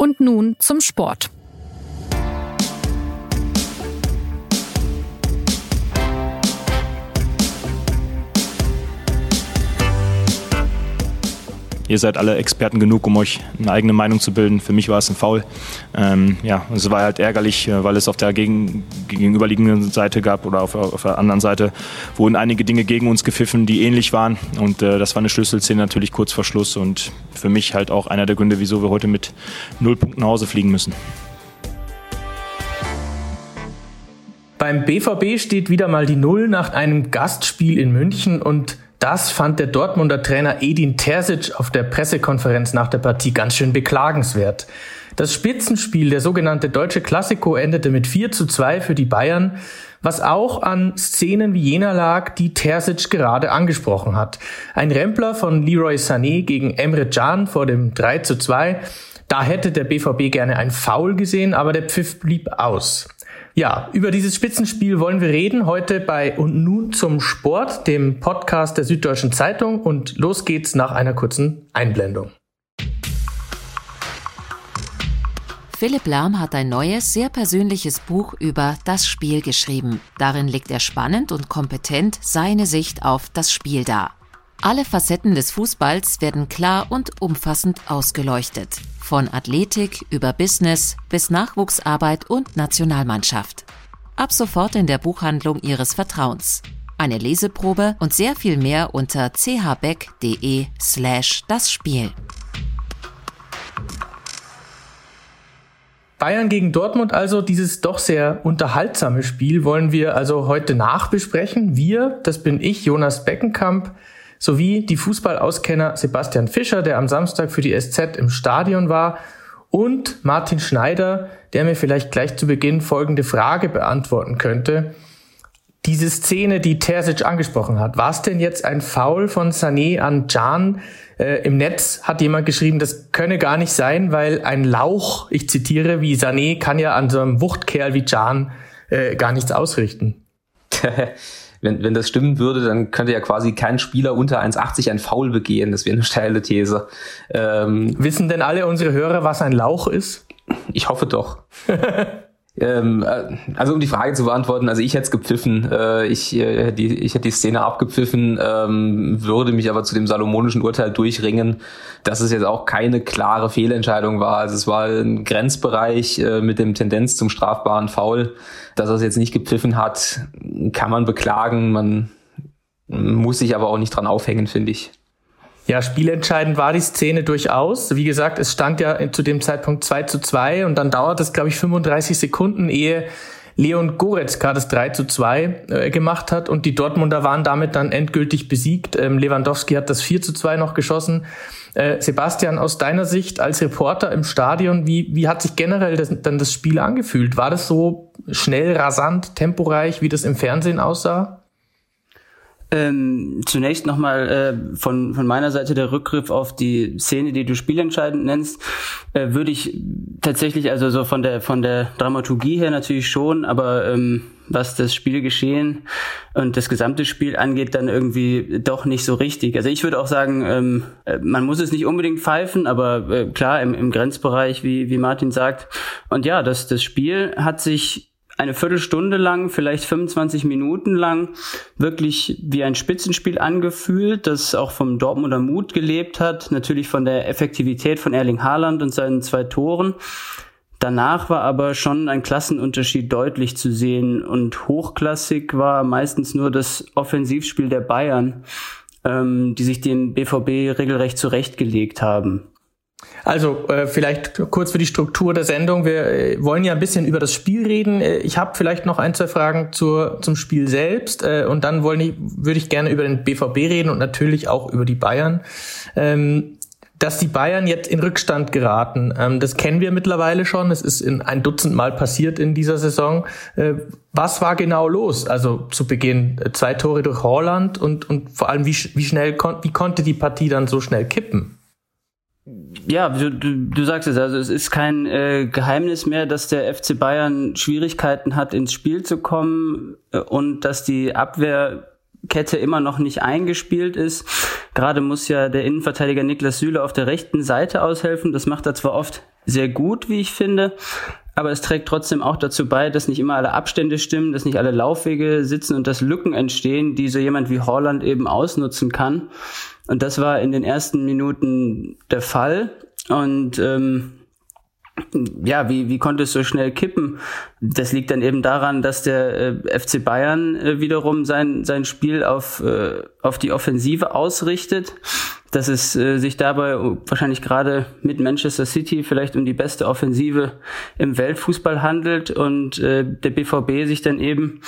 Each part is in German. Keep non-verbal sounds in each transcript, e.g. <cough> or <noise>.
Und nun zum Sport. Ihr seid alle Experten genug, um euch eine eigene Meinung zu bilden. Für mich war es ein Foul. Ähm, ja, es war halt ärgerlich, äh, weil es auf der gegen, gegenüberliegenden Seite gab oder auf, auf, der anderen Seite wurden einige Dinge gegen uns gepfiffen, die ähnlich waren. Und äh, das war eine Schlüsselszene natürlich kurz vor Schluss und für mich halt auch einer der Gründe, wieso wir heute mit null Punkten nach Hause fliegen müssen. Beim BVB steht wieder mal die Null nach einem Gastspiel in München und das fand der Dortmunder Trainer Edin Terzic auf der Pressekonferenz nach der Partie ganz schön beklagenswert. Das Spitzenspiel, der sogenannte Deutsche Klassiko, endete mit 4 zu 2 für die Bayern, was auch an Szenen wie jener lag, die Terzic gerade angesprochen hat. Ein Rempler von Leroy Sané gegen Emre Can vor dem 3 zu 2. Da hätte der BVB gerne ein Foul gesehen, aber der Pfiff blieb aus. Ja, über dieses Spitzenspiel wollen wir reden heute bei Und nun zum Sport, dem Podcast der Süddeutschen Zeitung. Und los geht's nach einer kurzen Einblendung. Philipp Lahm hat ein neues, sehr persönliches Buch über das Spiel geschrieben. Darin legt er spannend und kompetent seine Sicht auf das Spiel dar. Alle Facetten des Fußballs werden klar und umfassend ausgeleuchtet. Von Athletik über Business bis Nachwuchsarbeit und Nationalmannschaft. Ab sofort in der Buchhandlung Ihres Vertrauens. Eine Leseprobe und sehr viel mehr unter chbeck.de slash das Spiel. Bayern gegen Dortmund also, dieses doch sehr unterhaltsame Spiel wollen wir also heute nachbesprechen. Wir, das bin ich, Jonas Beckenkamp, sowie die Fußballauskenner Sebastian Fischer, der am Samstag für die SZ im Stadion war, und Martin Schneider, der mir vielleicht gleich zu Beginn folgende Frage beantworten könnte. Diese Szene, die Terzic angesprochen hat, war es denn jetzt ein Foul von Sané an Can? Äh, Im Netz hat jemand geschrieben, das könne gar nicht sein, weil ein Lauch, ich zitiere, wie Sané kann ja an so einem Wuchtkerl wie Can äh, gar nichts ausrichten. <laughs> wenn, wenn das stimmen würde, dann könnte ja quasi kein Spieler unter 1,80 ein Foul begehen. Das wäre eine steile These. Ähm, Wissen denn alle unsere Hörer, was ein Lauch ist? Ich hoffe doch. <laughs> Ähm, äh, also um die Frage zu beantworten, also ich hätte es gepfiffen, äh, ich, äh, die, ich hätte die Szene abgepfiffen, ähm, würde mich aber zu dem salomonischen Urteil durchringen, dass es jetzt auch keine klare Fehlentscheidung war. Also es war ein Grenzbereich äh, mit dem Tendenz zum strafbaren Foul. Dass er es jetzt nicht gepfiffen hat, kann man beklagen. Man muss sich aber auch nicht dran aufhängen, finde ich. Ja, spielentscheidend war die Szene durchaus. Wie gesagt, es stand ja zu dem Zeitpunkt 2 zu 2 und dann dauert es, glaube ich, 35 Sekunden, ehe Leon Goretzka das 3 zu 2 äh, gemacht hat und die Dortmunder waren damit dann endgültig besiegt. Ähm, Lewandowski hat das 4 zu 2 noch geschossen. Äh, Sebastian, aus deiner Sicht als Reporter im Stadion, wie, wie hat sich generell das, dann das Spiel angefühlt? War das so schnell, rasant, temporeich, wie das im Fernsehen aussah? Ähm, zunächst nochmal äh, von, von meiner Seite der Rückgriff auf die Szene, die du spielentscheidend nennst, äh, würde ich tatsächlich, also so von der von der Dramaturgie her natürlich schon, aber ähm, was das Spielgeschehen und das gesamte Spiel angeht, dann irgendwie doch nicht so richtig. Also ich würde auch sagen, ähm, äh, man muss es nicht unbedingt pfeifen, aber äh, klar im, im Grenzbereich, wie, wie Martin sagt. Und ja, das, das Spiel hat sich eine Viertelstunde lang, vielleicht 25 Minuten lang wirklich wie ein Spitzenspiel angefühlt, das auch vom Dortmunder Mut gelebt hat, natürlich von der Effektivität von Erling Haaland und seinen zwei Toren. Danach war aber schon ein Klassenunterschied deutlich zu sehen und hochklassig war meistens nur das Offensivspiel der Bayern, ähm, die sich den BVB regelrecht zurechtgelegt haben. Also äh, vielleicht kurz für die Struktur der Sendung. Wir äh, wollen ja ein bisschen über das Spiel reden. Äh, ich habe vielleicht noch ein, zwei Fragen zur, zum Spiel selbst äh, und dann wollen ich, würde ich gerne über den BVB reden und natürlich auch über die Bayern. Ähm, dass die Bayern jetzt in Rückstand geraten, ähm, das kennen wir mittlerweile schon. Es ist in ein Dutzend Mal passiert in dieser Saison. Äh, was war genau los? Also zu Beginn äh, zwei Tore durch Holland und, und vor allem wie, wie schnell kon wie konnte die Partie dann so schnell kippen? Ja, du, du, du sagst es, also es ist kein äh, Geheimnis mehr, dass der FC Bayern Schwierigkeiten hat, ins Spiel zu kommen äh, und dass die Abwehrkette immer noch nicht eingespielt ist. Gerade muss ja der Innenverteidiger Niklas Süle auf der rechten Seite aushelfen. Das macht er zwar oft sehr gut, wie ich finde, aber es trägt trotzdem auch dazu bei, dass nicht immer alle Abstände stimmen, dass nicht alle Laufwege sitzen und dass Lücken entstehen, die so jemand wie Holland eben ausnutzen kann. Und das war in den ersten Minuten der Fall. Und ähm, ja, wie, wie konnte es so schnell kippen? Das liegt dann eben daran, dass der äh, FC Bayern äh, wiederum sein, sein Spiel auf, äh, auf die Offensive ausrichtet, dass es äh, sich dabei wahrscheinlich gerade mit Manchester City vielleicht um die beste Offensive im Weltfußball handelt und äh, der BVB sich dann eben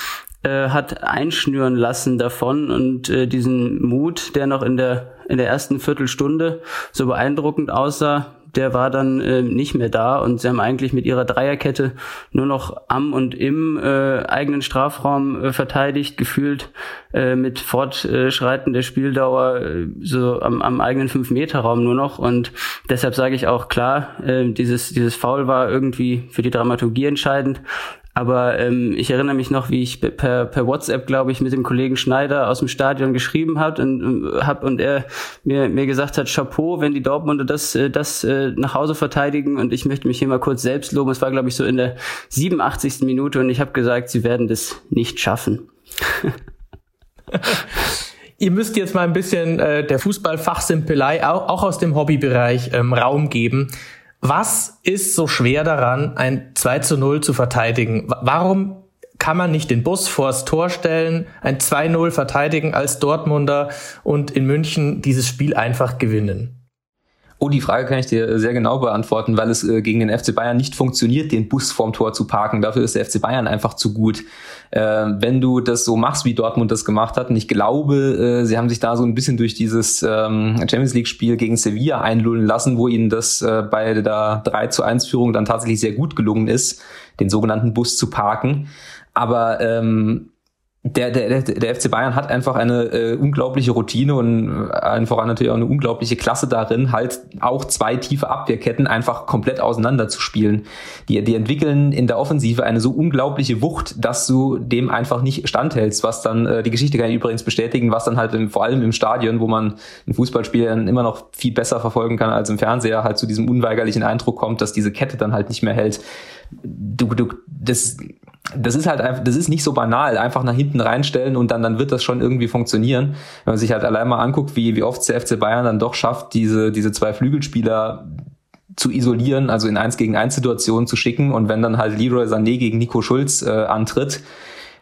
äh, hat einschnüren lassen davon und äh, diesen Mut, der noch in der in der ersten Viertelstunde so beeindruckend aussah, der war dann äh, nicht mehr da und sie haben eigentlich mit ihrer Dreierkette nur noch am und im äh, eigenen Strafraum äh, verteidigt, gefühlt äh, mit Fortschreiten der Spieldauer äh, so am, am eigenen Fünf-Meter-Raum nur noch. Und deshalb sage ich auch klar, äh, dieses, dieses Foul war irgendwie für die Dramaturgie entscheidend, aber ähm, ich erinnere mich noch, wie ich per, per WhatsApp, glaube ich, mit dem Kollegen Schneider aus dem Stadion geschrieben hat und, äh, hab, und er mir, mir gesagt hat, Chapeau, wenn die Dortmunder das, äh, das äh, nach Hause verteidigen. Und ich möchte mich hier mal kurz selbst loben. Es war, glaube ich, so in der 87. Minute und ich habe gesagt, sie werden das nicht schaffen. <laughs> Ihr müsst jetzt mal ein bisschen äh, der Fußballfachsimpelei auch, auch aus dem Hobbybereich ähm, Raum geben. Was ist so schwer daran, ein 2 zu 0 zu verteidigen? Warum kann man nicht den Bus vors Tor stellen, ein 2-0 verteidigen als Dortmunder und in München dieses Spiel einfach gewinnen? Oh, die Frage kann ich dir sehr genau beantworten, weil es äh, gegen den FC Bayern nicht funktioniert, den Bus vorm Tor zu parken. Dafür ist der FC Bayern einfach zu gut. Äh, wenn du das so machst, wie Dortmund das gemacht hat, und ich glaube, äh, sie haben sich da so ein bisschen durch dieses ähm, Champions League-Spiel gegen Sevilla einlullen lassen, wo ihnen das äh, bei der 3 zu 1 Führung dann tatsächlich sehr gut gelungen ist, den sogenannten Bus zu parken. Aber ähm, der, der, der FC Bayern hat einfach eine äh, unglaubliche Routine und äh, allen voran natürlich auch eine unglaubliche Klasse darin, halt auch zwei tiefe Abwehrketten einfach komplett auseinander zu spielen. Die, die entwickeln in der Offensive eine so unglaubliche Wucht, dass du dem einfach nicht standhältst, was dann, äh, die Geschichte kann ich übrigens bestätigen, was dann halt im, vor allem im Stadion, wo man ein Fußballspiel dann immer noch viel besser verfolgen kann als im Fernseher, halt zu diesem unweigerlichen Eindruck kommt, dass diese Kette dann halt nicht mehr hält. Du, du, das, das ist halt einfach, das ist nicht so banal, einfach nach hinten reinstellen und dann, dann wird das schon irgendwie funktionieren. Wenn man sich halt allein mal anguckt, wie, wie oft der FC Bayern dann doch schafft, diese, diese zwei Flügelspieler zu isolieren, also in eins gegen eins Situationen zu schicken und wenn dann halt Leroy Sané gegen Nico Schulz äh, antritt,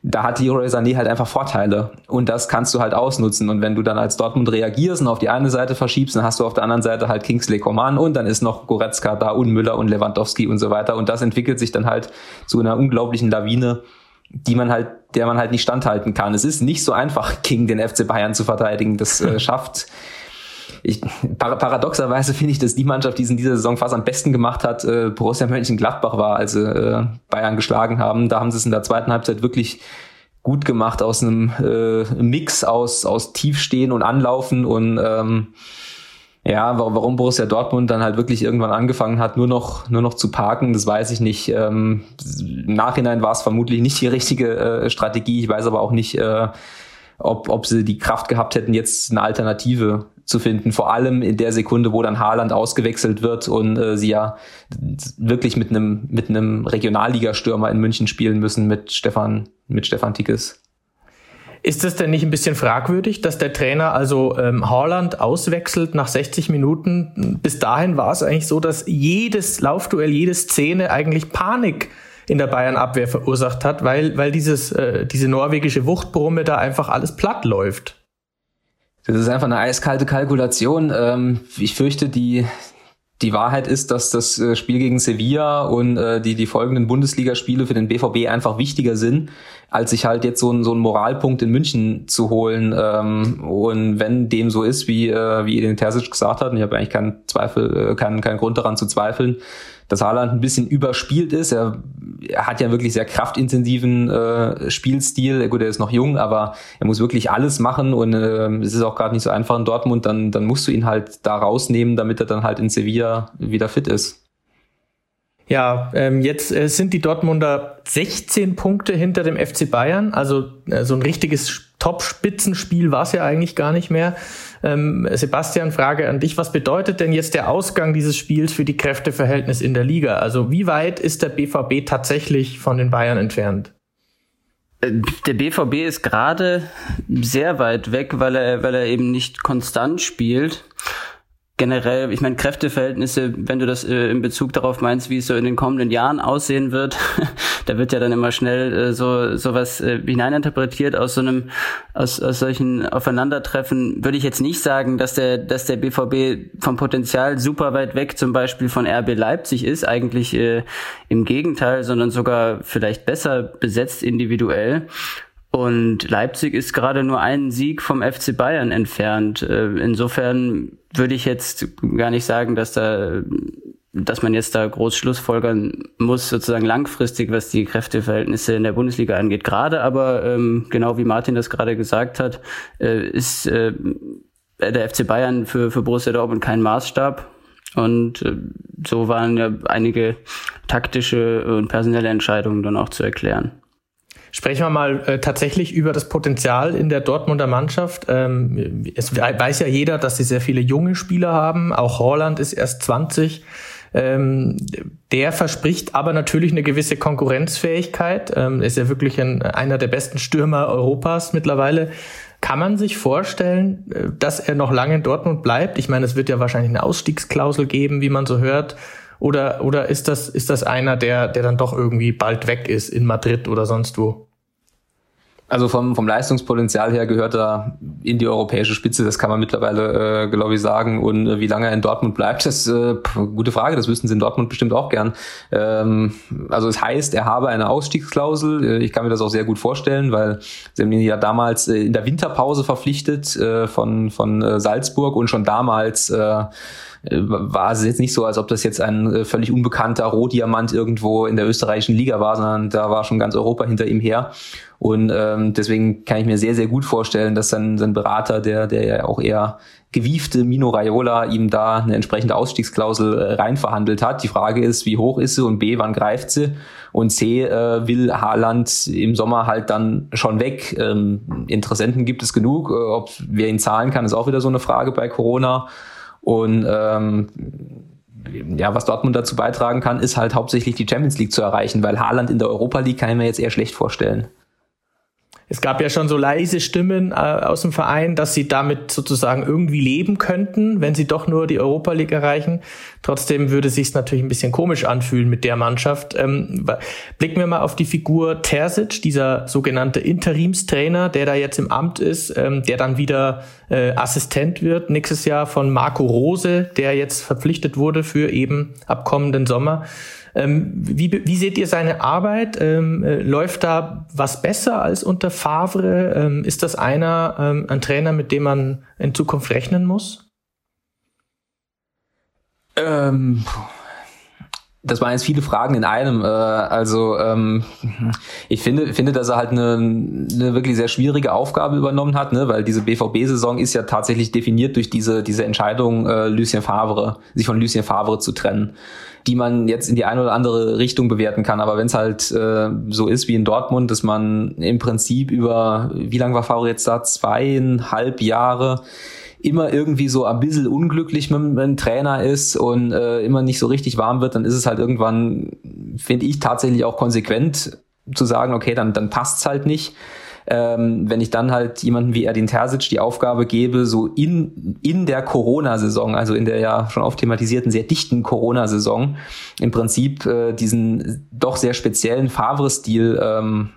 da hat Leroy Sané halt einfach Vorteile und das kannst du halt ausnutzen und wenn du dann als Dortmund reagierst und auf die eine Seite verschiebst, dann hast du auf der anderen Seite halt Kingsley Coman und dann ist noch Goretzka da und Müller und Lewandowski und so weiter und das entwickelt sich dann halt zu einer unglaublichen Lawine, die man halt, der man halt nicht standhalten kann. Es ist nicht so einfach, gegen den FC Bayern zu verteidigen. Das äh, <laughs> schafft ich, paradoxerweise finde ich, dass die Mannschaft, die es in dieser Saison fast am besten gemacht hat, äh, Borussia Mönchengladbach war, als sie äh, Bayern geschlagen haben. Da haben sie es in der zweiten Halbzeit wirklich gut gemacht aus einem äh, Mix aus, aus Tiefstehen und Anlaufen und ähm, ja, warum Borussia Dortmund dann halt wirklich irgendwann angefangen hat, nur noch, nur noch zu parken, das weiß ich nicht. Ähm, Im Nachhinein war es vermutlich nicht die richtige äh, Strategie. Ich weiß aber auch nicht, äh, ob, ob sie die Kraft gehabt hätten, jetzt eine Alternative zu finden. Vor allem in der Sekunde, wo dann Haaland ausgewechselt wird und äh, sie ja wirklich mit einem mit einem Regionalligastürmer in München spielen müssen mit Stefan mit Stefan Tickes. Ist es denn nicht ein bisschen fragwürdig, dass der Trainer also ähm, Haaland auswechselt nach 60 Minuten? Bis dahin war es eigentlich so, dass jedes Laufduell, jede Szene eigentlich Panik in der Bayern-Abwehr verursacht hat, weil, weil dieses, äh, diese norwegische Wuchtbrumme da einfach alles platt läuft. Das ist einfach eine eiskalte Kalkulation. Ähm, ich fürchte, die, die Wahrheit ist, dass das äh, Spiel gegen Sevilla und äh, die, die folgenden Bundesligaspiele für den BVB einfach wichtiger sind, als sich halt jetzt so ein, so ein Moralpunkt in München zu holen. Ähm, und wenn dem so ist, wie, äh, wie Edin Terzic gesagt hat, und ich habe eigentlich keinen Zweifel, äh, keinen, keinen Grund daran zu zweifeln, dass Haaland ein bisschen überspielt ist. Er, er hat ja wirklich sehr kraftintensiven äh, Spielstil. Gut, er ist noch jung, aber er muss wirklich alles machen und äh, es ist auch gerade nicht so einfach in Dortmund. Dann, dann musst du ihn halt da rausnehmen, damit er dann halt in Sevilla wieder fit ist. Ja, ähm, jetzt äh, sind die Dortmunder 16 Punkte hinter dem FC Bayern. Also äh, so ein richtiges Top-Spitzenspiel war es ja eigentlich gar nicht mehr. Ähm, Sebastian, Frage an dich. Was bedeutet denn jetzt der Ausgang dieses Spiels für die Kräfteverhältnis in der Liga? Also wie weit ist der BVB tatsächlich von den Bayern entfernt? Äh, der BVB ist gerade sehr weit weg, weil er, weil er eben nicht konstant spielt generell, ich meine, Kräfteverhältnisse, wenn du das äh, in Bezug darauf meinst, wie es so in den kommenden Jahren aussehen wird, <laughs> da wird ja dann immer schnell äh, so sowas äh, hineininterpretiert aus so einem, aus, aus solchen Aufeinandertreffen, würde ich jetzt nicht sagen, dass der, dass der BVB vom Potenzial super weit weg zum Beispiel von RB Leipzig ist, eigentlich äh, im Gegenteil, sondern sogar vielleicht besser besetzt individuell. Und Leipzig ist gerade nur einen Sieg vom FC Bayern entfernt. Äh, insofern würde ich jetzt gar nicht sagen, dass da, dass man jetzt da groß Schlussfolgern muss, sozusagen langfristig, was die Kräfteverhältnisse in der Bundesliga angeht. Gerade aber, ähm, genau wie Martin das gerade gesagt hat, äh, ist äh, der FC Bayern für, für Borussia Dortmund kein Maßstab. Und so waren ja einige taktische und personelle Entscheidungen dann auch zu erklären. Sprechen wir mal äh, tatsächlich über das Potenzial in der Dortmunder Mannschaft. Ähm, es weiß ja jeder, dass sie sehr viele junge Spieler haben. Auch Holland ist erst 20. Ähm, der verspricht aber natürlich eine gewisse Konkurrenzfähigkeit. Ähm, ist ja wirklich ein, einer der besten Stürmer Europas mittlerweile. Kann man sich vorstellen, äh, dass er noch lange in Dortmund bleibt? Ich meine, es wird ja wahrscheinlich eine Ausstiegsklausel geben, wie man so hört. Oder, oder ist das, ist das einer, der, der dann doch irgendwie bald weg ist in Madrid oder sonst wo? Also vom, vom Leistungspotenzial her gehört er in die europäische Spitze, das kann man mittlerweile, äh, glaube ich, sagen. Und äh, wie lange er in Dortmund bleibt, das ist äh, gute Frage, das wüssten sie in Dortmund bestimmt auch gern. Ähm, also es heißt, er habe eine Ausstiegsklausel. Äh, ich kann mir das auch sehr gut vorstellen, weil sie haben ihn ja damals äh, in der Winterpause verpflichtet äh, von, von äh, Salzburg und schon damals äh, war es jetzt nicht so, als ob das jetzt ein äh, völlig unbekannter Rohdiamant irgendwo in der österreichischen Liga war, sondern da war schon ganz Europa hinter ihm her. Und ähm, deswegen kann ich mir sehr, sehr gut vorstellen, dass sein, sein Berater, der, der ja auch eher gewiefte Mino Raiola ihm da eine entsprechende Ausstiegsklausel äh, reinverhandelt hat. Die Frage ist, wie hoch ist sie und B, wann greift sie? Und C, äh, will Haaland im Sommer halt dann schon weg? Ähm, Interessenten gibt es genug. Äh, ob wer ihn zahlen kann, ist auch wieder so eine Frage bei Corona. Und ähm, ja, was Dortmund dazu beitragen kann, ist halt hauptsächlich die Champions League zu erreichen, weil Haaland in der Europa League kann ich mir jetzt eher schlecht vorstellen. Es gab ja schon so leise Stimmen äh, aus dem Verein, dass sie damit sozusagen irgendwie leben könnten, wenn sie doch nur die Europa League erreichen. Trotzdem würde sich natürlich ein bisschen komisch anfühlen mit der Mannschaft. Ähm, blicken wir mal auf die Figur Terzic, dieser sogenannte Interimstrainer, der da jetzt im Amt ist, ähm, der dann wieder äh, Assistent wird nächstes Jahr von Marco Rose, der jetzt verpflichtet wurde für eben ab kommenden Sommer. Ähm, wie, wie seht ihr seine Arbeit? Ähm, äh, läuft da was besser als unter Favre? Ähm, ist das einer, ähm, ein Trainer, mit dem man in Zukunft rechnen muss? Ähm, das waren jetzt viele Fragen in einem. Äh, also ähm, ich finde, finde, dass er halt eine, eine wirklich sehr schwierige Aufgabe übernommen hat, ne? weil diese BVB-Saison ist ja tatsächlich definiert durch diese diese Entscheidung, äh, Lucien Favre, sich von Lucien Favre zu trennen die man jetzt in die eine oder andere Richtung bewerten kann. Aber wenn es halt äh, so ist wie in Dortmund, dass man im Prinzip über, wie lange war Favre jetzt da? Zweieinhalb Jahre immer irgendwie so ein bisschen unglücklich mit, mit Trainer ist und äh, immer nicht so richtig warm wird, dann ist es halt irgendwann, finde ich, tatsächlich auch konsequent zu sagen, okay, dann, dann passt's halt nicht. Ähm, wenn ich dann halt jemanden wie Erdin Terzic die Aufgabe gebe, so in, in der Corona-Saison, also in der ja schon oft thematisierten, sehr dichten Corona-Saison, im Prinzip äh, diesen doch sehr speziellen Favre-Stil ähm,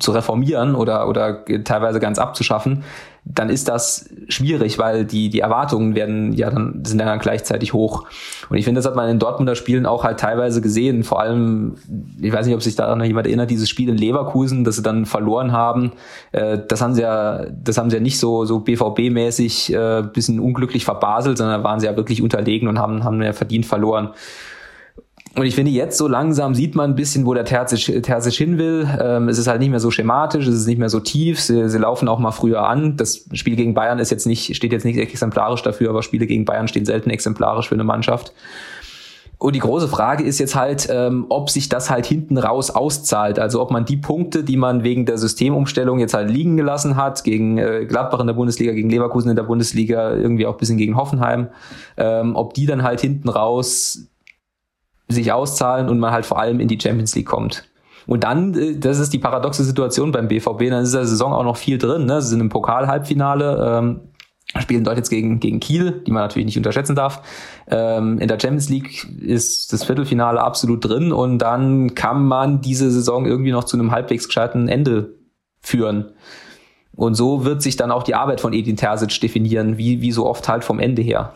zu reformieren oder, oder teilweise ganz abzuschaffen, dann ist das schwierig, weil die, die Erwartungen werden ja dann, sind dann gleichzeitig hoch. Und ich finde, das hat man in Dortmunder Spielen auch halt teilweise gesehen. Vor allem, ich weiß nicht, ob sich da noch jemand erinnert, dieses Spiel in Leverkusen, das sie dann verloren haben. Äh, das haben sie ja, das haben sie ja nicht so, so BVB-mäßig äh, bisschen unglücklich verbaselt, sondern waren sie ja wirklich unterlegen und haben, haben ja verdient verloren. Und ich finde, jetzt so langsam sieht man ein bisschen, wo der Terzic, Terzic hin will. Ähm, es ist halt nicht mehr so schematisch, es ist nicht mehr so tief. Sie, sie laufen auch mal früher an. Das Spiel gegen Bayern ist jetzt nicht, steht jetzt nicht exemplarisch dafür, aber Spiele gegen Bayern stehen selten exemplarisch für eine Mannschaft. Und die große Frage ist jetzt halt, ähm, ob sich das halt hinten raus auszahlt. Also ob man die Punkte, die man wegen der Systemumstellung jetzt halt liegen gelassen hat, gegen äh, Gladbach in der Bundesliga, gegen Leverkusen in der Bundesliga, irgendwie auch bisschen gegen Hoffenheim, ähm, ob die dann halt hinten raus sich auszahlen und man halt vor allem in die Champions League kommt. Und dann, äh, das ist die paradoxe Situation beim BVB, dann ist der Saison auch noch viel drin. Ne? Sie sind im Pokal-Halbfinale, ähm, spielen dort jetzt gegen, gegen Kiel, die man natürlich nicht unterschätzen darf. Ähm, in der Champions League ist das Viertelfinale absolut drin und dann kann man diese Saison irgendwie noch zu einem halbwegs gescheiten Ende führen. Und so wird sich dann auch die Arbeit von Edin Terzic definieren, wie, wie so oft halt vom Ende her.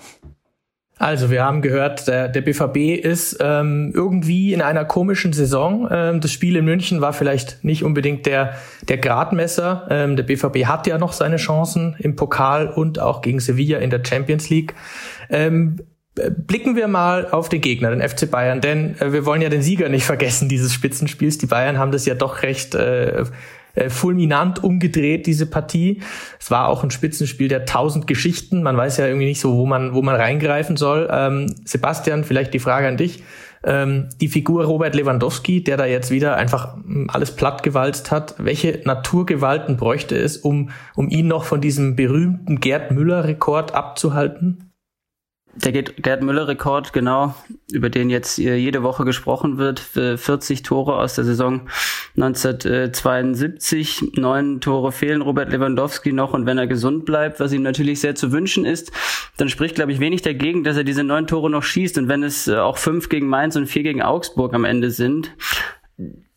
Also, wir haben gehört, der, der BVB ist ähm, irgendwie in einer komischen Saison. Ähm, das Spiel in München war vielleicht nicht unbedingt der, der Gradmesser. Ähm, der BVB hat ja noch seine Chancen im Pokal und auch gegen Sevilla in der Champions League. Ähm, blicken wir mal auf den Gegner, den FC Bayern, denn äh, wir wollen ja den Sieger nicht <laughs> vergessen dieses Spitzenspiels. Die Bayern haben das ja doch recht äh, äh, fulminant umgedreht, diese Partie. Es war auch ein Spitzenspiel der tausend Geschichten. Man weiß ja irgendwie nicht so, wo man, wo man reingreifen soll. Ähm, Sebastian, vielleicht die Frage an dich. Ähm, die Figur Robert Lewandowski, der da jetzt wieder einfach hm, alles plattgewalzt hat. Welche Naturgewalten bräuchte es, um, um ihn noch von diesem berühmten Gerd Müller-Rekord abzuhalten? Der Gerd Müller-Rekord, genau, über den jetzt jede Woche gesprochen wird. 40 Tore aus der Saison 1972. Neun Tore fehlen Robert Lewandowski noch. Und wenn er gesund bleibt, was ihm natürlich sehr zu wünschen ist, dann spricht, glaube ich, wenig dagegen, dass er diese neun Tore noch schießt. Und wenn es äh, auch fünf gegen Mainz und vier gegen Augsburg am Ende sind,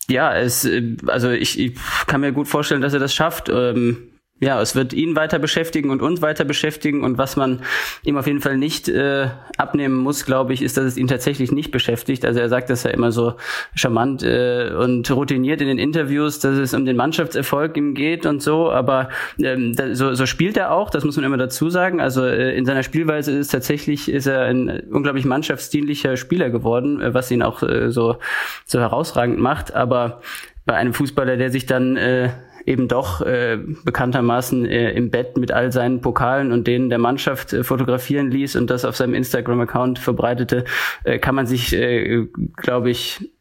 ja, es, äh, also ich, ich kann mir gut vorstellen, dass er das schafft. Ähm, ja, es wird ihn weiter beschäftigen und uns weiter beschäftigen. Und was man ihm auf jeden Fall nicht äh, abnehmen muss, glaube ich, ist, dass es ihn tatsächlich nicht beschäftigt. Also er sagt das ja immer so charmant äh, und routiniert in den Interviews, dass es um den Mannschaftserfolg ihm geht und so. Aber ähm, da, so, so spielt er auch, das muss man immer dazu sagen. Also äh, in seiner Spielweise ist tatsächlich ist er ein unglaublich mannschaftsdienlicher Spieler geworden, äh, was ihn auch äh, so, so herausragend macht. Aber bei einem Fußballer, der sich dann äh, eben doch äh, bekanntermaßen äh, im Bett mit all seinen Pokalen und denen der Mannschaft äh, fotografieren ließ und das auf seinem Instagram-Account verbreitete, äh, kann man sich, äh, glaube ich,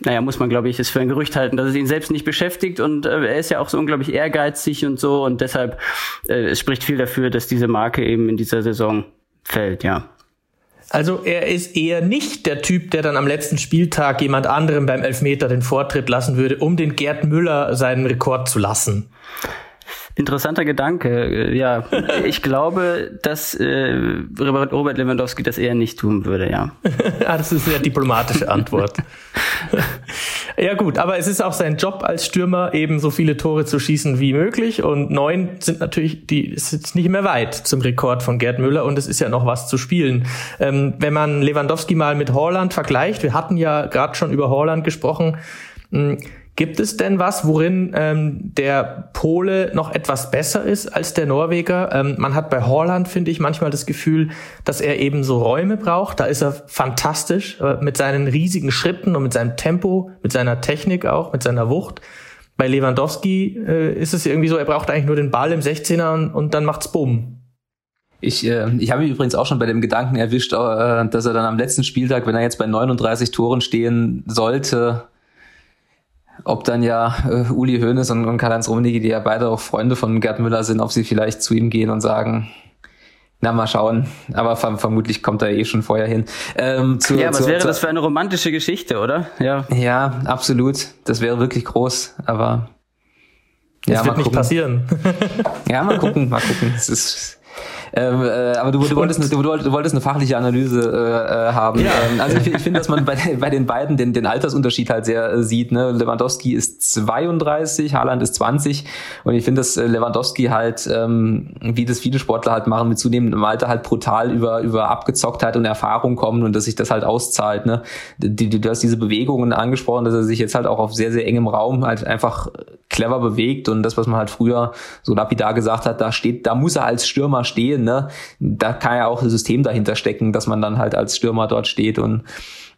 naja, muss man, glaube ich, es für ein Gerücht halten, dass es ihn selbst nicht beschäftigt und äh, er ist ja auch so unglaublich ehrgeizig und so und deshalb äh, es spricht viel dafür, dass diese Marke eben in dieser Saison fällt, ja. Also er ist eher nicht der Typ, der dann am letzten Spieltag jemand anderem beim Elfmeter den Vortritt lassen würde, um den Gerd Müller seinen Rekord zu lassen. Interessanter Gedanke. Ja, <laughs> ich glaube, dass äh, Robert Lewandowski das eher nicht tun würde, ja. <laughs> ah, das ist eine sehr diplomatische Antwort. <laughs> ja gut, aber es ist auch sein Job als Stürmer, eben so viele Tore zu schießen wie möglich. Und neun sind natürlich, die jetzt nicht mehr weit zum Rekord von Gerd Müller und es ist ja noch was zu spielen. Ähm, wenn man Lewandowski mal mit Holland vergleicht, wir hatten ja gerade schon über Holland gesprochen, hm, Gibt es denn was, worin ähm, der Pole noch etwas besser ist als der Norweger? Ähm, man hat bei Holland, finde ich, manchmal das Gefühl, dass er eben so Räume braucht. Da ist er fantastisch äh, mit seinen riesigen Schritten und mit seinem Tempo, mit seiner Technik auch, mit seiner Wucht. Bei Lewandowski äh, ist es irgendwie so, er braucht eigentlich nur den Ball im 16er und, und dann macht's Bumm. Ich, äh, ich habe mich übrigens auch schon bei dem Gedanken erwischt, äh, dass er dann am letzten Spieltag, wenn er jetzt bei 39 Toren stehen sollte, ob dann ja äh, Uli Hoeneß und, und Karl-Heinz Rummenigge, die ja beide auch Freunde von Gerd Müller sind, ob sie vielleicht zu ihm gehen und sagen, na, mal schauen. Aber verm vermutlich kommt er eh schon vorher hin. Ähm, zu, ja, was zu, wäre zu, das für eine romantische Geschichte, oder? Ja, ja absolut. Das wäre wirklich groß, aber das ja, wird nicht passieren. ja, mal <laughs> gucken, mal gucken. Es ist ähm, äh, aber du, du, wolltest eine, du, du, wolltest eine fachliche Analyse äh, äh haben. Ja. Ähm, also ich, ich finde, dass man bei, <laughs> bei den beiden den, den Altersunterschied halt sehr äh, sieht. Ne? Lewandowski ist 32, Haaland ist 20 und ich finde, dass äh, Lewandowski halt, ähm, wie das viele Sportler halt machen, mit zunehmendem Alter halt brutal über, über Abgezocktheit und Erfahrung kommen und dass sich das halt auszahlt. Ne? Die, die, du hast diese Bewegungen angesprochen, dass er sich jetzt halt auch auf sehr, sehr engem Raum halt einfach clever bewegt und das, was man halt früher so lapidar gesagt hat, da steht, da muss er als Stürmer stehen, ne? Da kann ja auch ein System dahinter stecken, dass man dann halt als Stürmer dort steht und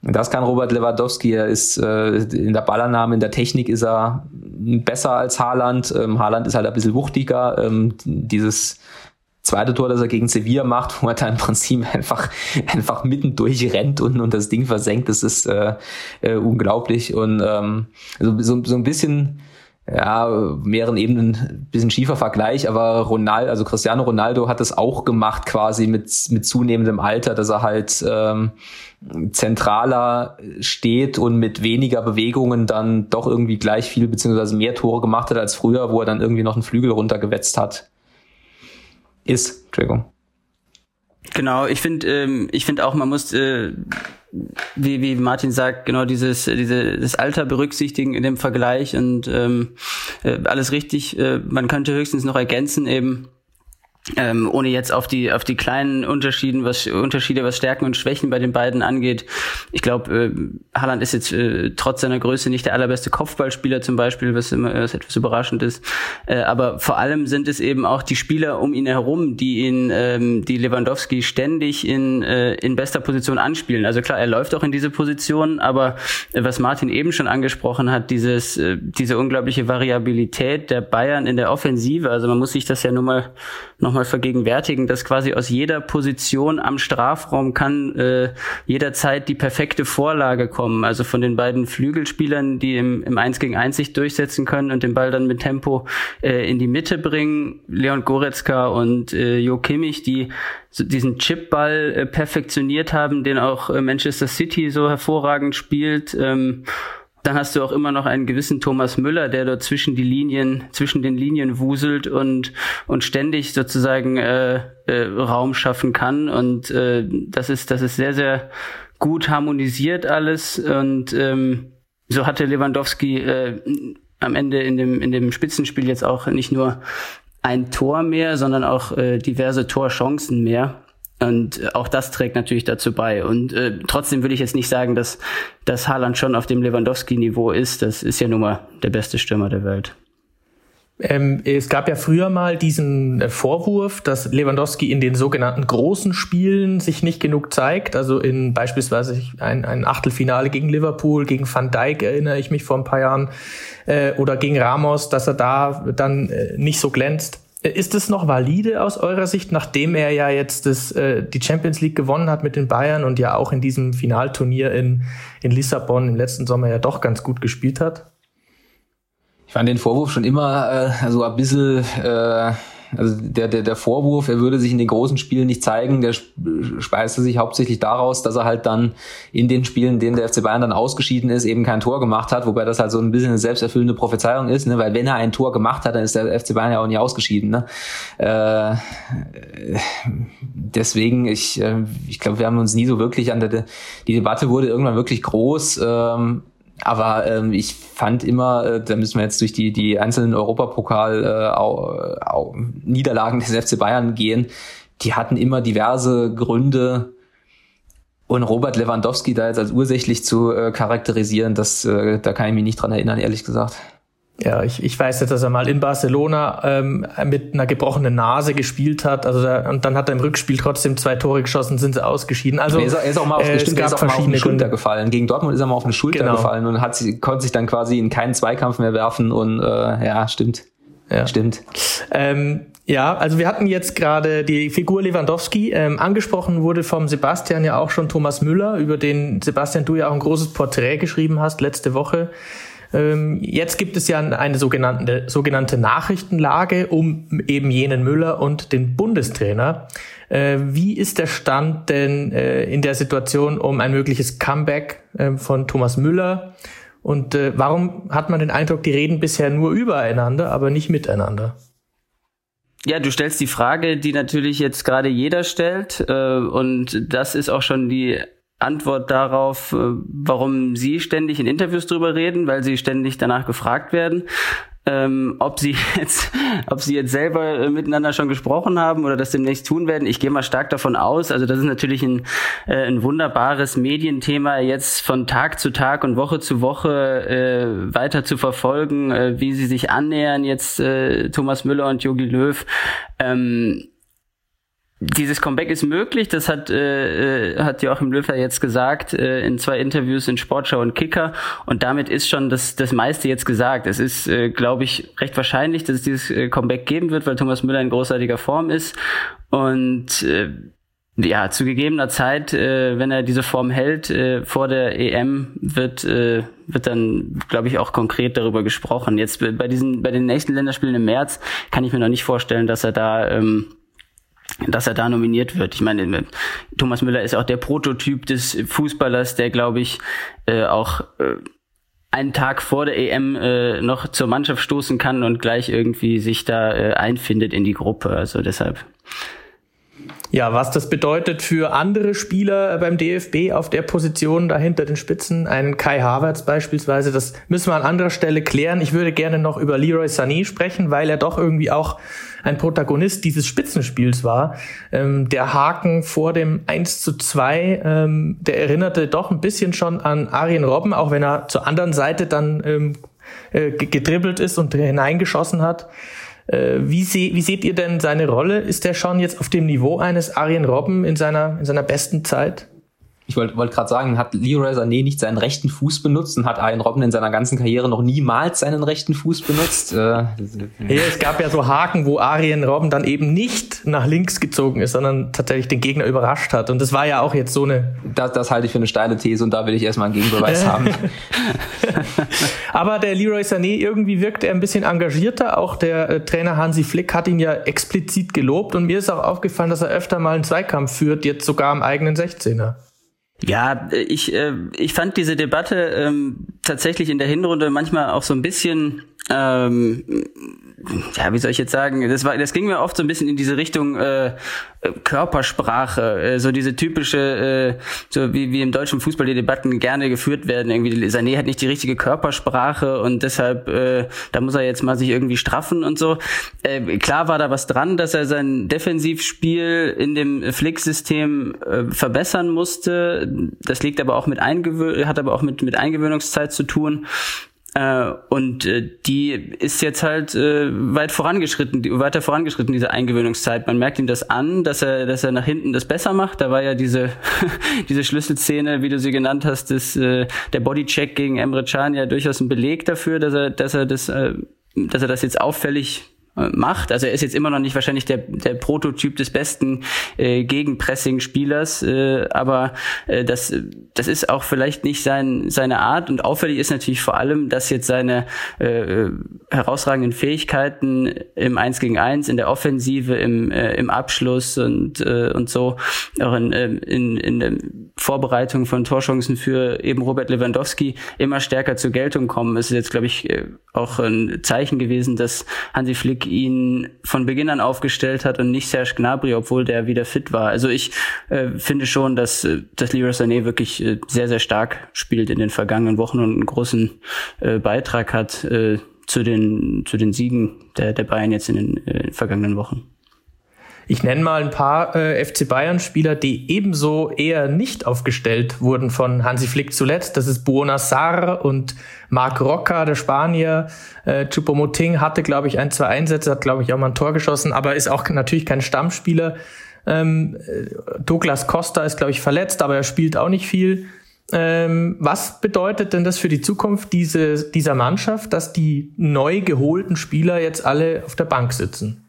das kann Robert Lewandowski. Er ist äh, in der Ballannahme, in der Technik ist er besser als Haaland. Ähm, Haaland ist halt ein bisschen wuchtiger. Ähm, dieses zweite Tor, das er gegen Sevilla macht, <laughs> wo er da im Prinzip einfach, einfach mittendurch rennt und, und das Ding versenkt, das ist äh, äh, unglaublich. Und ähm, also so, so ein bisschen ja, mehreren Ebenen ein bisschen schiefer Vergleich, aber Ronaldo, also Cristiano Ronaldo hat das auch gemacht quasi mit, mit zunehmendem Alter, dass er halt ähm, zentraler steht und mit weniger Bewegungen dann doch irgendwie gleich viel beziehungsweise mehr Tore gemacht hat als früher, wo er dann irgendwie noch einen Flügel runtergewetzt hat. Ist, Entschuldigung. Genau, ich finde, ähm, ich finde auch, man muss, äh, wie, wie Martin sagt, genau dieses, diese, das Alter berücksichtigen in dem Vergleich und ähm, äh, alles richtig. Äh, man könnte höchstens noch ergänzen eben, ähm, ohne jetzt auf die auf die kleinen Unterschieden was Unterschiede was Stärken und Schwächen bei den beiden angeht. Ich glaube äh, Haaland ist jetzt äh, trotz seiner Größe nicht der allerbeste Kopfballspieler zum Beispiel was immer was etwas überraschend ist. Äh, aber vor allem sind es eben auch die Spieler um ihn herum die ihn ähm, die Lewandowski ständig in äh, in bester Position anspielen. Also klar er läuft auch in diese Position aber äh, was Martin eben schon angesprochen hat dieses äh, diese unglaubliche Variabilität der Bayern in der Offensive. Also man muss sich das ja nur mal nochmal vergegenwärtigen, dass quasi aus jeder Position am Strafraum kann äh, jederzeit die perfekte Vorlage kommen. Also von den beiden Flügelspielern, die im, im 1 gegen 1 sich durchsetzen können und den Ball dann mit Tempo äh, in die Mitte bringen. Leon Goretzka und äh, Jo Kimmich, die so diesen Chipball äh, perfektioniert haben, den auch äh, Manchester City so hervorragend spielt. Ähm, dann hast du auch immer noch einen gewissen Thomas Müller, der dort zwischen die Linien, zwischen den Linien wuselt und und ständig sozusagen äh, äh, Raum schaffen kann. Und äh, das ist das ist sehr sehr gut harmonisiert alles. Und ähm, so hatte Lewandowski äh, am Ende in dem in dem Spitzenspiel jetzt auch nicht nur ein Tor mehr, sondern auch äh, diverse Torchancen mehr. Und äh, auch das trägt natürlich dazu bei. Und äh, trotzdem würde ich jetzt nicht sagen, dass, dass Haaland schon auf dem Lewandowski-Niveau ist. Das ist ja nun mal der beste Stürmer der Welt. Ähm, es gab ja früher mal diesen äh, Vorwurf, dass Lewandowski in den sogenannten großen Spielen sich nicht genug zeigt. Also in beispielsweise ein, ein Achtelfinale gegen Liverpool, gegen Van Dijk erinnere ich mich vor ein paar Jahren, äh, oder gegen Ramos, dass er da dann äh, nicht so glänzt. Ist es noch valide aus eurer Sicht, nachdem er ja jetzt das, äh, die Champions League gewonnen hat mit den Bayern und ja auch in diesem Finalturnier in, in Lissabon im letzten Sommer ja doch ganz gut gespielt hat? Ich fand den Vorwurf schon immer äh, so ein bisschen äh, also der, der, der Vorwurf, er würde sich in den großen Spielen nicht zeigen, der speiste sich hauptsächlich daraus, dass er halt dann in den Spielen, in denen der FC Bayern dann ausgeschieden ist, eben kein Tor gemacht hat, wobei das halt so ein bisschen eine selbsterfüllende Prophezeiung ist, ne? weil wenn er ein Tor gemacht hat, dann ist der FC Bayern ja auch nie ausgeschieden. Ne? Äh, deswegen, ich, äh, ich glaube, wir haben uns nie so wirklich an der, die Debatte wurde irgendwann wirklich groß, ähm, aber ähm, ich fand immer, äh, da müssen wir jetzt durch die, die einzelnen Europapokal äh, des FC Bayern gehen, die hatten immer diverse Gründe. Und Robert Lewandowski da jetzt als ursächlich zu äh, charakterisieren, das, äh, da kann ich mich nicht dran erinnern, ehrlich gesagt. Ja, ich, ich weiß jetzt, dass er mal in Barcelona ähm, mit einer gebrochenen Nase gespielt hat. Also da, und dann hat er im Rückspiel trotzdem zwei Tore geschossen, sind sie ausgeschieden. Also er ist, er ist auch mal auf, äh, bestimmt, er ist auch mal auf eine Schulter gefallen. Gegen Dortmund ist er mal auf eine Schulter genau. gefallen und hat sie, konnte sich dann quasi in keinen Zweikampf mehr werfen. Und äh, ja, stimmt. Ja. Stimmt. Ähm, ja, also wir hatten jetzt gerade die Figur Lewandowski. Ähm, angesprochen wurde vom Sebastian ja auch schon Thomas Müller, über den Sebastian du ja auch ein großes Porträt geschrieben hast letzte Woche. Ähm, jetzt gibt es ja eine sogenannte, sogenannte Nachrichtenlage um eben jenen Müller und den Bundestrainer. Äh, wie ist der Stand denn äh, in der Situation um ein mögliches Comeback äh, von Thomas Müller? Und warum hat man den Eindruck, die reden bisher nur übereinander, aber nicht miteinander? Ja, du stellst die Frage, die natürlich jetzt gerade jeder stellt. und das ist auch schon die Antwort darauf, äh, warum Sie ständig in Interviews drüber reden, weil Sie ständig danach gefragt werden. Ähm, ob sie <laughs> jetzt, ob sie jetzt selber äh, miteinander schon gesprochen haben oder das demnächst tun werden. Ich gehe mal stark davon aus. Also das ist natürlich ein, äh, ein wunderbares Medienthema, jetzt von Tag zu Tag und Woche zu Woche äh, weiter zu verfolgen, äh, wie sie sich annähern jetzt äh, Thomas Müller und Jogi Löw. Ähm, dieses Comeback ist möglich, das hat, äh, äh hat Joachim Löw jetzt gesagt äh, in zwei Interviews in Sportschau und Kicker und damit ist schon das, das meiste jetzt gesagt. Es ist, äh, glaube ich, recht wahrscheinlich, dass es dieses äh, Comeback geben wird, weil Thomas Müller in großartiger Form ist und äh, ja, zu gegebener Zeit, äh, wenn er diese Form hält, äh, vor der EM wird, äh, wird dann, glaube ich, auch konkret darüber gesprochen. Jetzt bei diesen, bei den nächsten Länderspielen im März kann ich mir noch nicht vorstellen, dass er da ähm, dass er da nominiert wird. Ich meine, Thomas Müller ist auch der Prototyp des Fußballers, der, glaube ich, äh, auch äh, einen Tag vor der EM äh, noch zur Mannschaft stoßen kann und gleich irgendwie sich da äh, einfindet in die Gruppe. Also deshalb. Ja, was das bedeutet für andere Spieler beim DFB auf der Position dahinter den Spitzen, einen Kai Havertz beispielsweise, das müssen wir an anderer Stelle klären. Ich würde gerne noch über Leroy Sané sprechen, weil er doch irgendwie auch ein Protagonist dieses Spitzenspiels war. Ähm, der Haken vor dem 1 zu 2, ähm, der erinnerte doch ein bisschen schon an Arjen Robben, auch wenn er zur anderen Seite dann ähm, äh, gedribbelt ist und hineingeschossen hat. Äh, wie, se wie seht ihr denn seine Rolle? Ist er schon jetzt auf dem Niveau eines Arjen Robben in seiner, in seiner besten Zeit? Ich wollte wollt gerade sagen, hat Leroy Sané nicht seinen rechten Fuß benutzt und hat Arjen Robben in seiner ganzen Karriere noch niemals seinen rechten Fuß benutzt. Äh, ja, es gab ja so Haken, wo Arjen Robben dann eben nicht nach links gezogen ist, sondern tatsächlich den Gegner überrascht hat. Und das war ja auch jetzt so eine. Das, das halte ich für eine steile These und da will ich erstmal einen Gegenbeweis <laughs> haben. <laughs> Aber der Leroy Sané irgendwie wirkt er ein bisschen engagierter. Auch der äh, Trainer Hansi Flick hat ihn ja explizit gelobt und mir ist auch aufgefallen, dass er öfter mal einen Zweikampf führt, jetzt sogar am eigenen 16er. Ja, ich, äh, ich fand diese Debatte ähm, tatsächlich in der Hinrunde manchmal auch so ein bisschen ähm, ja, wie soll ich jetzt sagen, das war, das ging mir oft so ein bisschen in diese Richtung äh, Körpersprache, äh, so diese typische, äh, so wie, wie im deutschen Fußball die Debatten gerne geführt werden. Irgendwie Sané hat nicht die richtige Körpersprache und deshalb, äh, da muss er jetzt mal sich irgendwie straffen und so. Äh, klar war da was dran, dass er sein Defensivspiel in dem Flick-System äh, verbessern musste. Das liegt aber auch mit Eingewö hat aber auch mit mit Eingewöhnungszeit zu tun. Äh, und äh, die ist jetzt halt äh, weit vorangeschritten, weiter vorangeschritten, diese Eingewöhnungszeit. Man merkt ihm das an, dass er, dass er nach hinten das besser macht. Da war ja diese, <laughs> diese Schlüsselszene, wie du sie genannt hast, des, äh, der Bodycheck gegen Emre Can ja durchaus ein Beleg dafür, dass er, dass er das, äh, dass er das jetzt auffällig macht. Also er ist jetzt immer noch nicht wahrscheinlich der, der Prototyp des besten äh, Gegenpressing-Spielers, äh, aber äh, das, das ist auch vielleicht nicht sein, seine Art. Und auffällig ist natürlich vor allem, dass jetzt seine äh, herausragenden Fähigkeiten im 1 gegen 1, in der Offensive, im, äh, im Abschluss und, äh, und so, auch in, äh, in, in der Vorbereitung von Torchancen für eben Robert Lewandowski immer stärker zur Geltung kommen. Es ist jetzt, glaube ich, äh, auch ein Zeichen gewesen, dass Hansi Flick ihn von Beginn an aufgestellt hat und nicht Serge Gnabry, obwohl der wieder fit war. Also ich äh, finde schon, dass, äh, dass Leroy Sané wirklich äh, sehr, sehr stark spielt in den vergangenen Wochen und einen großen äh, Beitrag hat äh, zu, den, zu den Siegen der, der Bayern jetzt in den äh, vergangenen Wochen. Ich nenne mal ein paar äh, FC Bayern-Spieler, die ebenso eher nicht aufgestellt wurden von Hansi Flick zuletzt. Das ist Buona Sarr und Marc Rocca, der Spanier. Äh, Choupo-Moting hatte, glaube ich, ein, zwei Einsätze, hat, glaube ich, auch mal ein Tor geschossen, aber ist auch natürlich kein Stammspieler. Ähm, äh, Douglas Costa ist, glaube ich, verletzt, aber er spielt auch nicht viel. Ähm, was bedeutet denn das für die Zukunft diese, dieser Mannschaft, dass die neu geholten Spieler jetzt alle auf der Bank sitzen?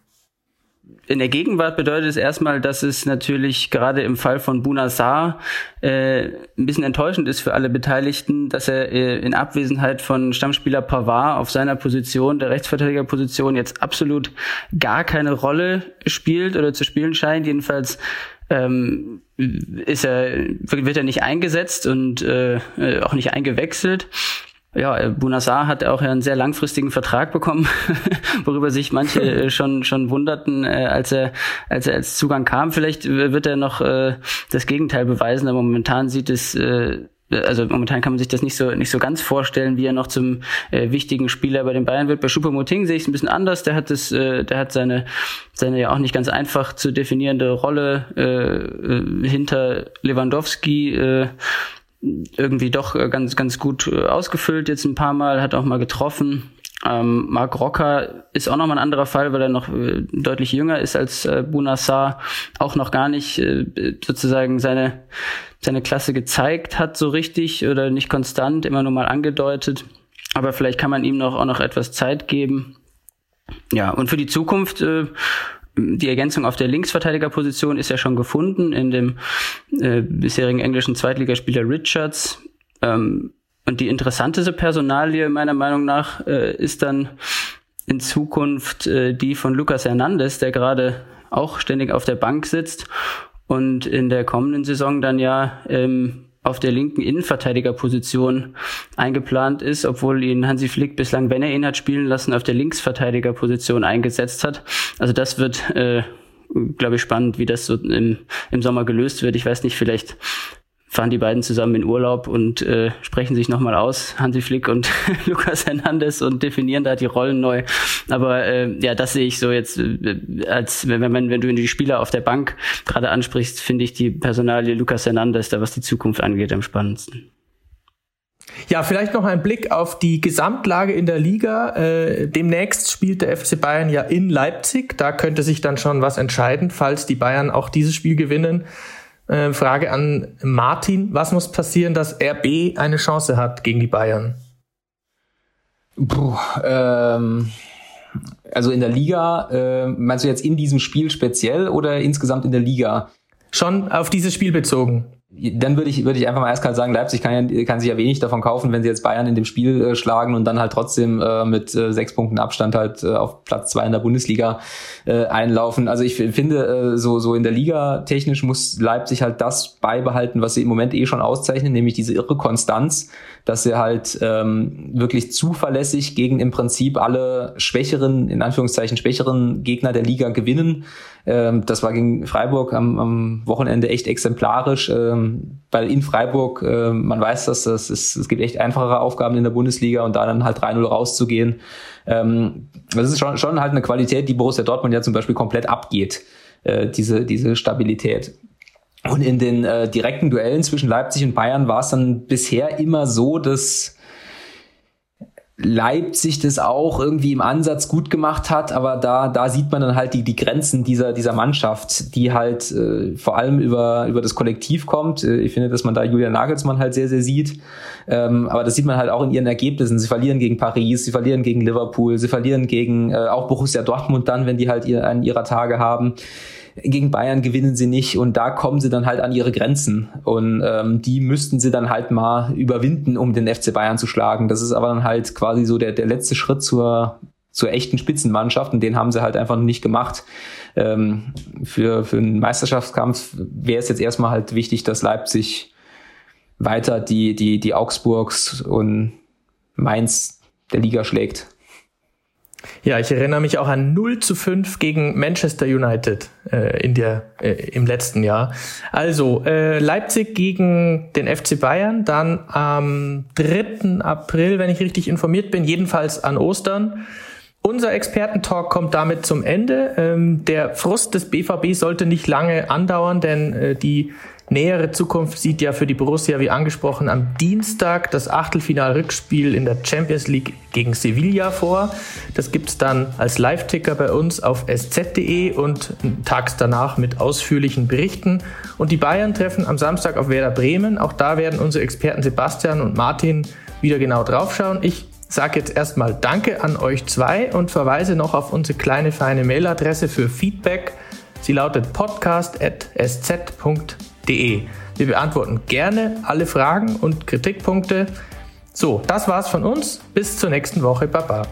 In der Gegenwart bedeutet es erstmal, dass es natürlich gerade im Fall von Bunasar äh, ein bisschen enttäuschend ist für alle Beteiligten, dass er äh, in Abwesenheit von Stammspieler Pavard auf seiner Position, der Rechtsverteidigerposition, jetzt absolut gar keine Rolle spielt oder zu spielen scheint. Jedenfalls ähm, ist er, wird er nicht eingesetzt und äh, auch nicht eingewechselt ja, äh, Bunassar hat auch einen sehr langfristigen Vertrag bekommen, <laughs> worüber sich manche <laughs> äh, schon schon wunderten, äh, als er als er als Zugang kam. Vielleicht wird er noch äh, das Gegenteil beweisen, aber momentan sieht es äh, also momentan kann man sich das nicht so nicht so ganz vorstellen, wie er noch zum äh, wichtigen Spieler bei den Bayern wird. Bei Choupo-Moting sehe ich es ein bisschen anders. Der hat das, äh, der hat seine seine ja auch nicht ganz einfach zu definierende Rolle äh, hinter Lewandowski. Irgendwie doch äh, ganz, ganz gut äh, ausgefüllt jetzt ein paar Mal, hat auch mal getroffen. Ähm, Marc Rocker ist auch nochmal ein anderer Fall, weil er noch äh, deutlich jünger ist als äh, Bunassar, auch noch gar nicht äh, sozusagen seine, seine Klasse gezeigt hat so richtig oder nicht konstant, immer nur mal angedeutet. Aber vielleicht kann man ihm noch auch noch etwas Zeit geben. Ja, und für die Zukunft äh, die Ergänzung auf der Linksverteidigerposition ist ja schon gefunden in dem äh, bisherigen englischen Zweitligaspieler Richards. Ähm, und die interessanteste Personalie meiner Meinung nach äh, ist dann in Zukunft äh, die von Lucas Hernandez, der gerade auch ständig auf der Bank sitzt und in der kommenden Saison dann ja ähm, auf der linken Innenverteidigerposition eingeplant ist, obwohl ihn Hansi Flick bislang, wenn er ihn hat spielen lassen, auf der Linksverteidigerposition eingesetzt hat. Also das wird, äh, glaube ich, spannend, wie das so im, im Sommer gelöst wird. Ich weiß nicht, vielleicht fahren die beiden zusammen in Urlaub und äh, sprechen sich nochmal aus, Hansi Flick und <laughs> Lukas Hernandez und definieren da die Rollen neu. Aber äh, ja, das sehe ich so jetzt äh, als wenn, wenn, wenn du die Spieler auf der Bank gerade ansprichst, finde ich die Personalie Lukas Hernandez da, was die Zukunft angeht, am spannendsten. Ja, vielleicht noch ein Blick auf die Gesamtlage in der Liga. Äh, demnächst spielt der FC Bayern ja in Leipzig. Da könnte sich dann schon was entscheiden, falls die Bayern auch dieses Spiel gewinnen. Äh, Frage an Martin. Was muss passieren, dass RB eine Chance hat gegen die Bayern? Puh, ähm, also in der Liga, äh, meinst du jetzt in diesem Spiel speziell oder insgesamt in der Liga? Schon auf dieses Spiel bezogen dann würde ich, würde ich einfach mal eiskalt sagen, Leipzig kann, ja, kann sich ja wenig davon kaufen, wenn sie jetzt Bayern in dem Spiel äh, schlagen und dann halt trotzdem äh, mit äh, sechs Punkten Abstand halt äh, auf Platz zwei in der Bundesliga äh, einlaufen. Also ich finde, äh, so, so in der Liga technisch muss Leipzig halt das beibehalten, was sie im Moment eh schon auszeichnen, nämlich diese irre Konstanz, dass sie halt ähm, wirklich zuverlässig gegen im Prinzip alle schwächeren, in Anführungszeichen schwächeren Gegner der Liga gewinnen. Ähm, das war gegen Freiburg am, am Wochenende echt exemplarisch, ähm, weil in Freiburg, äh, man weiß, dass das ist, es gibt echt einfachere Aufgaben in der Bundesliga und da dann halt 3-0 rauszugehen. Ähm, das ist schon, schon halt eine Qualität, die Borussia Dortmund ja zum Beispiel komplett abgeht, äh, diese, diese Stabilität. Und in den äh, direkten Duellen zwischen Leipzig und Bayern war es dann bisher immer so, dass Leipzig das auch irgendwie im Ansatz gut gemacht hat, aber da, da sieht man dann halt die, die Grenzen dieser, dieser Mannschaft, die halt äh, vor allem über, über das Kollektiv kommt. Äh, ich finde, dass man da Julian Nagelsmann halt sehr, sehr sieht. Ähm, aber das sieht man halt auch in ihren Ergebnissen. Sie verlieren gegen Paris, sie verlieren gegen Liverpool, sie verlieren gegen äh, auch Borussia Dortmund dann, wenn die halt ihr, einen ihrer Tage haben gegen Bayern gewinnen sie nicht und da kommen sie dann halt an ihre Grenzen und ähm, die müssten sie dann halt mal überwinden, um den FC Bayern zu schlagen. Das ist aber dann halt quasi so der, der letzte Schritt zur zur echten Spitzenmannschaft und den haben sie halt einfach nicht gemacht. Ähm, für, für einen Meisterschaftskampf wäre es jetzt erstmal halt wichtig, dass Leipzig weiter die, die, die Augsburgs und Mainz der Liga schlägt. Ja, ich erinnere mich auch an 0 zu 5 gegen Manchester United äh, in der, äh, im letzten Jahr. Also äh, Leipzig gegen den FC Bayern, dann am 3. April, wenn ich richtig informiert bin, jedenfalls an Ostern. Unser Expertentalk kommt damit zum Ende. Ähm, der Frust des BVB sollte nicht lange andauern, denn äh, die Nähere Zukunft sieht ja für die Borussia, wie angesprochen, am Dienstag das Achtelfinal-Rückspiel in der Champions League gegen Sevilla vor. Das gibt's dann als Live-Ticker bei uns auf sz.de und tags danach mit ausführlichen Berichten. Und die Bayern treffen am Samstag auf Werder Bremen. Auch da werden unsere Experten Sebastian und Martin wieder genau draufschauen. Ich sage jetzt erstmal Danke an euch zwei und verweise noch auf unsere kleine feine Mailadresse für Feedback. Sie lautet podcast.sz.de www.ftf.de. Wir beantworten gerne alle Fragen und Kritikpunkte. So, das war's von uns. Bis zur nächsten Woche. Baba.